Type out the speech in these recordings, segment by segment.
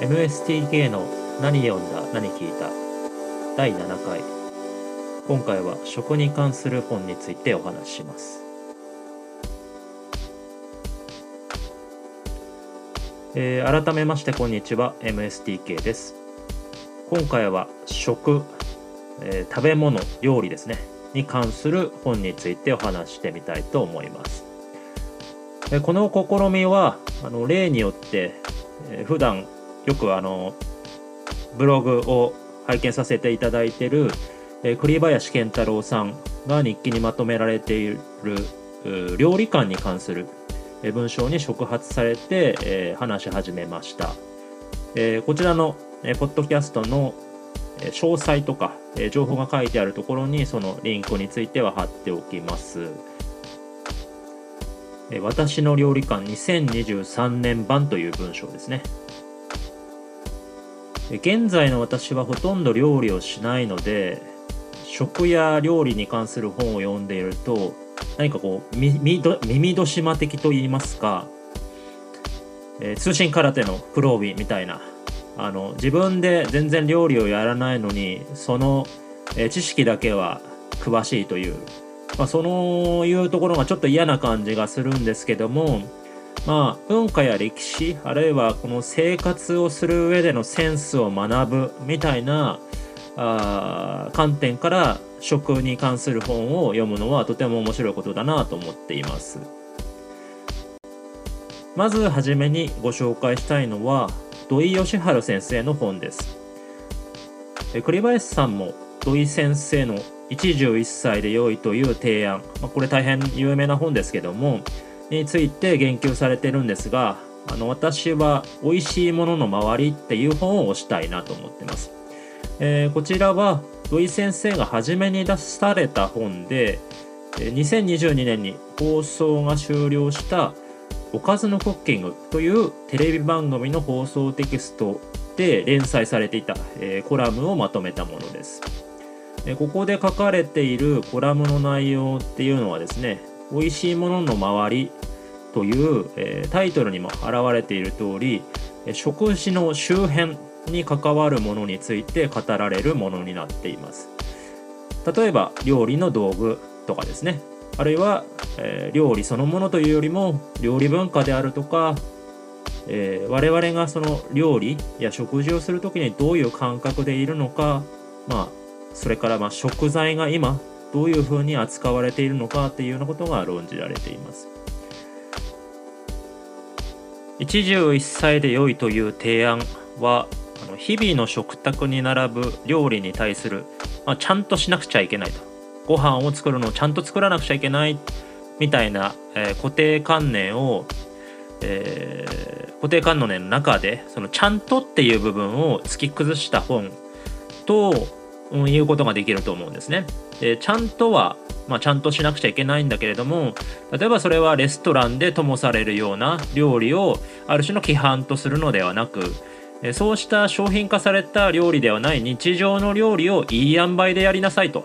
MSTK の何読んだ何聞いた。第7回。今回は食に関する本についてお話しします、えー改めましてこんにちは MSTK です。今回は食、えー食べ物料理ですね。に関する本についてお話してみたいと思います。この試みはあの例によって、えー普段よくあのブログを拝見させていただいている、えー栗林健太郎さんが日記にまとめられている料理観に関する文章に触発されて、えー話し始めました、えーこちらの、えーポッドキャストの詳細とか、えー情報が書いてあるところにそのリンクについては貼っておきます。えー私の料理観2023年版という文章ですね。現在の私はほとんど料理をしないので、食や料理に関する本を読んでいると、何かこう、耳戸島的と言いますか、えー通信空手の黒帯みたいな、あの自分で全然料理をやらないのにその、えー知識だけは詳しいという、まあ、そのいうところがちょっと嫌な感じがするんですけどもまあ文化や歴史あるいはこの生活をする上でのセンスを学ぶみたいなあ観点から食に関する本を読むのはとても面白いことだなと思っています。まずはじめにご紹介したいのは土井善晴先生の本です。え栗林さんも土井先生の一汁一菜で良いという提案、まあ、これ大変有名な本ですけども、について言及されてるんですが、あの私は美味しいものの周りっていう本を推したいなと思ってます。えーこちらは土井先生が初めに出された本で、2022年に放送が終了したおかずのクッキングというテレビ番組の放送テキストで連載されていた、えーコラムをまとめたものです。ここで書かれているコラムの内容っていうのはですね、美味しいものの周りという、えータイトルにも表れている通り、食事の周辺に関わるものについて語られるものになっています。例えば料理の道具とかですねあるいは、えー料理そのものというよりも料理文化であるとか、えー我々がその料理や食事をする時にどういう感覚でいるのかまあそれからま食材が今どういうふうに扱われているのかっていうようなことが論じられています。一汁一菜で良いという提案はあの日々の食卓に並ぶ料理に対する、まあ、ちゃんとしなくちゃいけないとご飯を作るのをちゃんと作らなくちゃいけないみたいな、えー固定観念を、えー固定観念の中でそのちゃんとっていう部分を突き崩した本と、いうことができると思うんですね。でちゃんとは、まあ、ちゃんとしなくちゃいけないんだけれども例えばそれはレストランでともされるような料理をある種の規範とするのではなくそうした商品化された料理ではない日常の料理をいい塩梅でやりなさいと。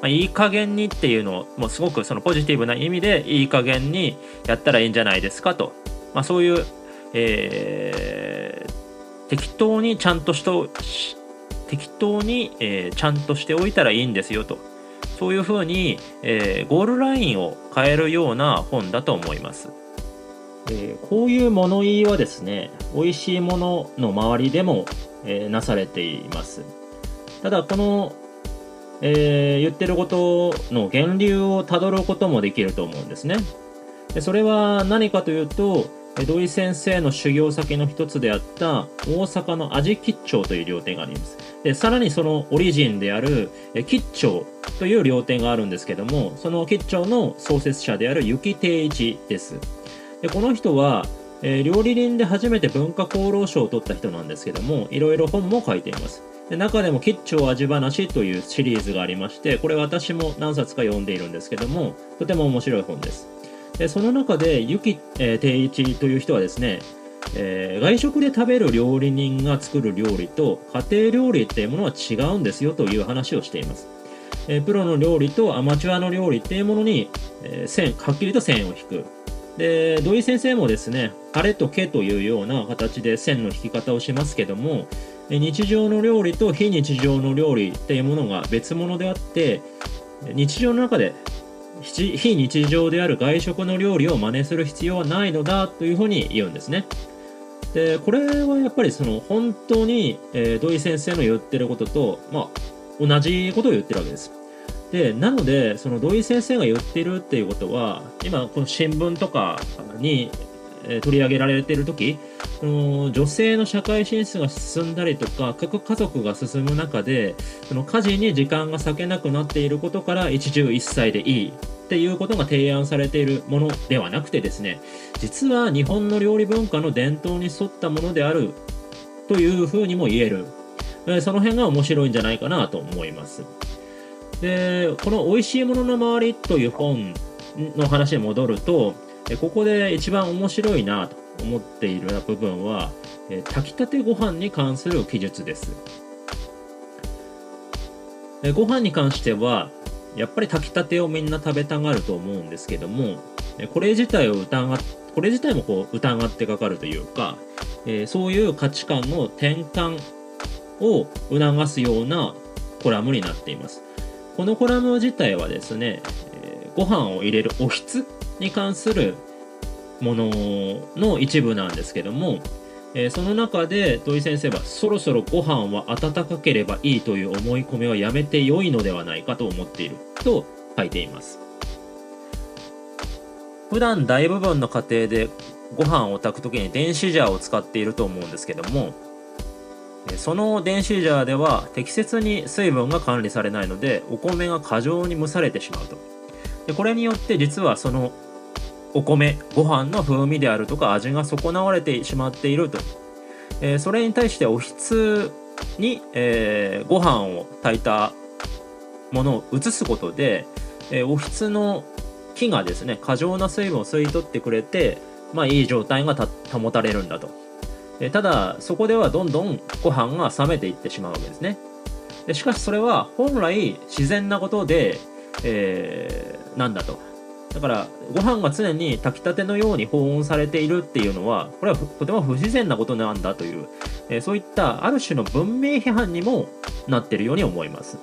まあ、いい加減にっていうのをもうすごくそのポジティブな意味でいい加減にやったらいいんじゃないですかと、まあ、そういう、えー適当にちゃんとしとし適当に、えーちゃんとしておいたらいいんですよと。そういうふうに、えーゴールラインを変えるような本だと思います。えーこういう物言いはですね美味しいものの周りでも、えーなされています。ただこの、えー言ってることの源流をたどることもできると思うんですね。でそれは何かというと土井先生の修行先の一つであった大阪の味吉兆という料亭があります。でさらにそのオリジンであるえ吉兆という料亭があるんですけどもその吉兆の創設者である雪定一です。でこの人は、えー料理人で初めて文化功労賞を取った人なんですけどもいろいろ本も書いています。で中でも「吉兆味話」というシリーズがありましてこれ私も何冊か読んでいるんですけどもとても面白い本です。でその中でゆき、えー定一という人はですね、えー外食で食べる料理人が作る料理と家庭料理っていうものは違うんですよという話をしています。えープロの料理とアマチュアの料理っていうものに、えー線はっきりと線を引く。で土井先生もですね「晴れとけ」というような形で線の引き方をしますけども日常の料理と非日常の料理っていうものが別物であって日常の中で非日常である外食の料理を真似する必要はないのだというふうに言うんですね。でこれはやっぱりその本当に、えー、土井先生の言ってることと、まあ、同じことを言ってるわけです。でなのでその土井先生が言ってるっていうことは今この新聞とかに取り上げられている時その女性の社会進出が進んだりとか各家族が進む中でその家事に時間が割けなくなっていることから一汁一菜でいいっていうことが提案されているものではなくてですね実は日本の料理文化の伝統に沿ったものであるというふうにも言えるその辺が面白いんじゃないかなと思います。でこの「美味しいものの周り」という本の話に戻るとここで一番面白いなと思っている部分は炊きたてご飯に関する記述です。ご飯に関してはやっぱり炊きたてをみんな食べたがると思うんですけどもこれ自体を疑これ自体もこう疑ってかかるというか、えー、そういう価値観の転換を促すようなコラムになっています。このコラム自体はですね、えー、ご飯を入れるおひつに関するものの一部なんですけども、えー、その中で土井先生はそろそろご飯は温かければいいという思い込みはやめて良いのではないかと思っていると書いています。普段大部分の家庭でご飯を炊く時に電子ジャーを使っていると思うんですけどもその電子ジャーでは適切に水分が管理されないのでお米が過剰に蒸されてしまうと。でこれによって実はそのお米ご飯の風味であるとか味が損なわれてしまっていると、えー、それに対しておひつに、えー、ご飯を炊いたものを移すことで、えー、おひつの木がですね過剰な水分を吸い取ってくれてまあいい状態が保たれるんだと。えただそこではどんどんご飯が冷めていってしまうわけですね。でしかしそれは本来自然なことで、えー、なんだと。だからご飯が常に炊きたてのように保温されているっていうのはこれはとても不自然なことなんだという、えー、そういったある種の文明批判にもなっているように思います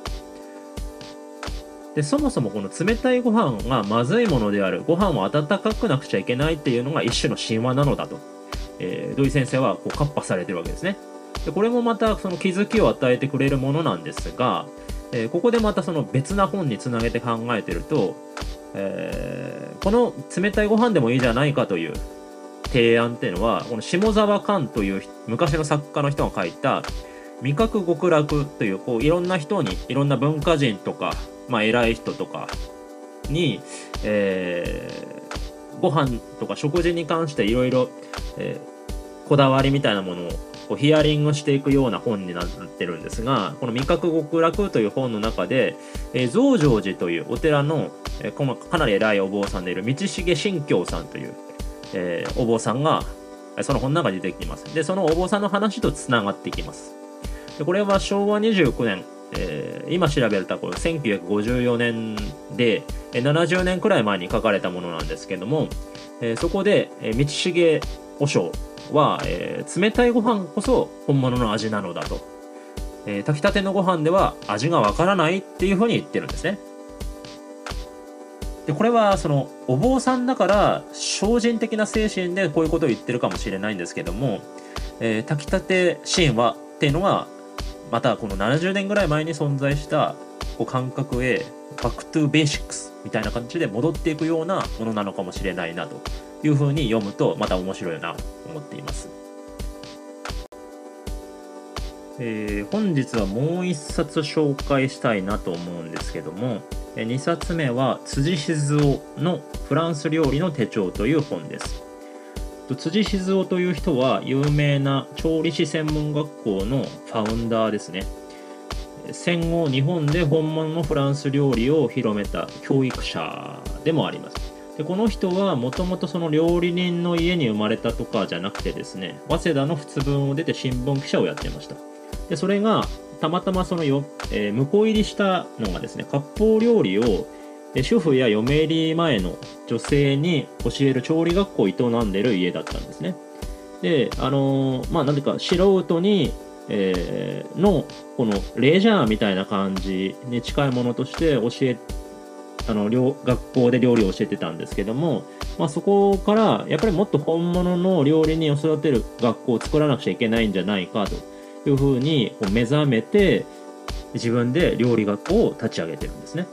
でそもそもこの冷たいご飯がまずいものであるご飯を温かくなくちゃいけないっていうのが一種の神話なのだとえー、土井先生はこうカッパされてるわけですね。でこれもまたその気づきを与えてくれるものなんですが、えー、ここでまたその別な本につなげて考えてると、えー、この冷たいご飯でもいいじゃないかという提案っていうのはこの下沢寛という昔の作家の人が書いた「味覚極楽」というこういろんな人にいろんな文化人とか、まあ、偉い人とかに、えー、ご飯とか食事に関していろいろえー、こだわりみたいなものをこうヒアリングしていくような本になってるんですがこの「味覚極楽」という本の中で、えー、増上寺というお寺の、えー、かなり偉いお坊さんでいる道重信教さんという、えー、お坊さんがその本の中に出てきます。でそのお坊さんの話とつながってきます。でこれは昭和29年えー、今調べるとこれ1954年で70年くらい前に書かれたものなんですけども、えー、そこで、えー、道重和尚は、えー、冷たいご飯こそ本物の味なのだと、えー、炊きたてのご飯では味がわからないっていうふうに言ってるんですね。でこれはそのお坊さんだから精進的な精神でこういうことを言ってるかもしれないんですけども、えー、炊きたて神話っていうのがまたこの70年ぐらい前に存在したこう感覚へ back to basics みたいな感じで戻っていくようなものなのかもしれないなというふうに読むとまた面白いな。思っています。えー、本日はもう一冊紹介したいなと思うんですけども2冊目は辻静雄のフランス料理の手帳という本です。辻静雄という人は有名な調理師専門学校のファウンダーですね。戦後日本で本物のフランス料理を広めた教育者でもあります。でこの人はもともとその料理人の家に生まれたとかじゃなくてですね早稲田の仏文を出て新聞記者をやってましたでそれがたまたまそのよ、えー、向こう入りしたのがですね割烹料理を、主婦や嫁入り前の女性に教える調理学校を営んでる家だったんですね。で、あのー、まあ、なんていうか、素人に、えー、の、このレジャーみたいな感じに近いものとして教え、あの、学校で料理を教えてたんですけども、まあ、そこから、やっぱりもっと本物の料理人を育てる学校を作らなくちゃいけないんじゃないかというふうにこう目覚めて、自分で料理学校を立ち上げてるんですね。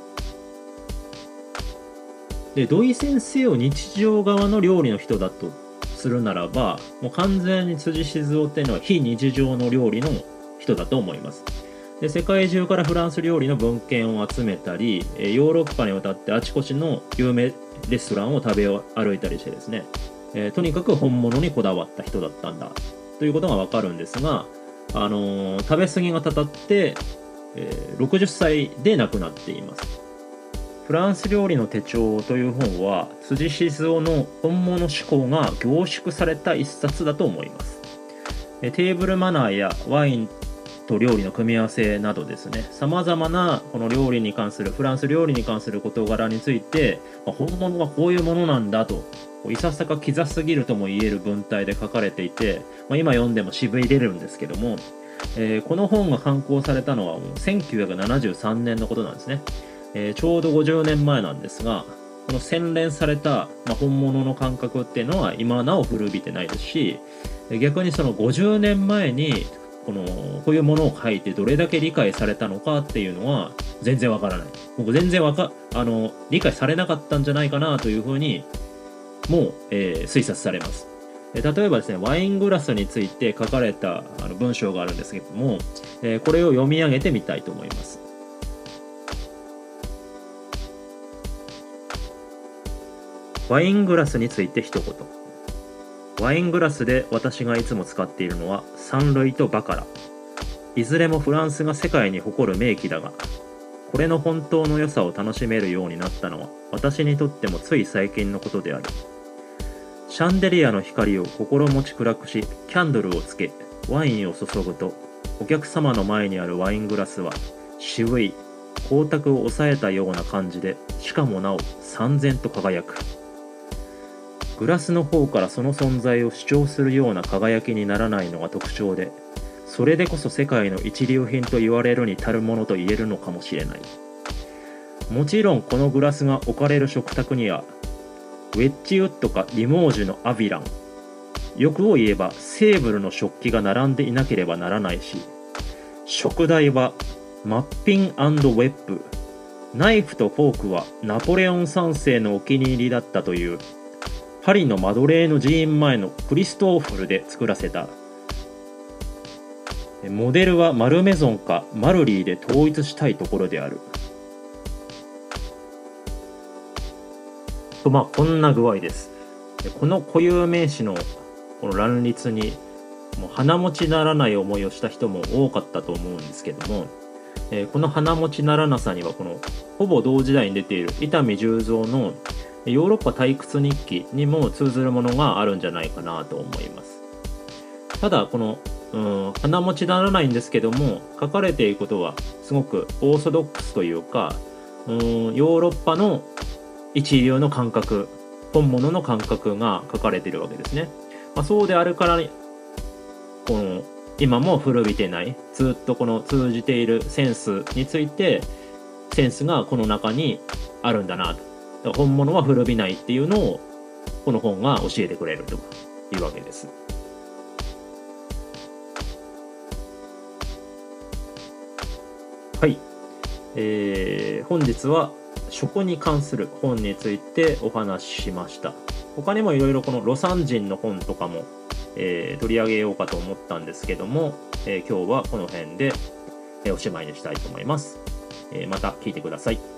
で土井先生を日常側の料理の人だとするならばもう完全に辻静雄っていうのは非日常の料理の人だと思いますで世界中からフランス料理の文献を集めたりヨーロッパに渡ってあちこちの有名レストランを食べ歩いたりしてですね、えー、とにかく本物にこだわった人だったんだということがわかるんですが、あのー、食べ過ぎがたたって、えー、60歳で亡くなっています。フランス料理の手帳という本は辻静雄の本物志向が凝縮された一冊だと思います。テーブルマナーやワインと料理の組み合わせなどですねさまざまなこの料理に関するフランス料理に関する事柄について、まあ、本物はこういうものなんだといささかキザすぎるとも言える文体で書かれていて、まあ、今読んでもしびれるんですけども、えー、この本が刊行されたのは1973年のことなんですね。えー、ちょうど50年前なんですが、この洗練された、まあ、本物の感覚っていうのは今なお古びてないですし、逆にその50年前にこのこういうものを書いてどれだけ理解されたのかっていうのは全然わからない。僕全然わかあの理解されなかったんじゃないかなというふうにもう、えー、推察されます。例えばですね、ワイングラスについて書かれたあの文章があるんですけども、えー、これを読み上げてみたいと思います。ワイングラスについて一言ワイングラスで私がいつも使っているのはサンルイとバカラ。いずれもフランスが世界に誇る名器だがこれの本当の良さを楽しめるようになったのは私にとってもつい最近のことである。シャンデリアの光を心持ち暗くしキャンドルをつけワインを注ぐとお客様の前にあるワイングラスは渋い光沢を抑えたような感じでしかもなお三然と輝く。グラスの方からその存在を主張するような輝きにならないのが特徴でそれでこそ世界の一流品と言われるに足るものと言えるのかもしれない。もちろんこのグラスが置かれる食卓にはウェッジウッドかリモージュのアビランド欲を言えばセーブルの食器が並んでいなければならないし食材はマッピン＆ウェッブナイフとフォークはナポレオン3世のお気に入りだったというパリのマドレーヌ寺院前のクリストーフルで作らせた。モデルはマルメゾンかマルリーで統一したいところである。とまあこんな具合です。この固有名詞のこの乱立にもう鼻持ちならない思いをした人も多かったと思うんですけども、えこの鼻持ちならなさにはこのほぼ同時代に出ている伊丹十三のヨーロッパ退屈日記にも通ずるものがあるんじゃないかなと思います。ただ、この、うん、鼻持ちならないんですけども、書かれていることはすごくオーソドックスというか、うん、ヨーロッパの一流の感覚、本物の感覚が書かれているわけですね。まあ、そうであるから、この、今も古びてない、ずっとこの通じているセンスについて、センスがこの中にあるんだなと。本物は古びないっていうのをこの本が教えてくれるというわけです。はい。えー、本日は食に関する本についてお話ししました。他にもいろいろこの魯山人の本とかも、えー、取り上げようかと思ったんですけども、えー、今日はこの辺で、えおしまいにしたいと思います。えまた聞いてください。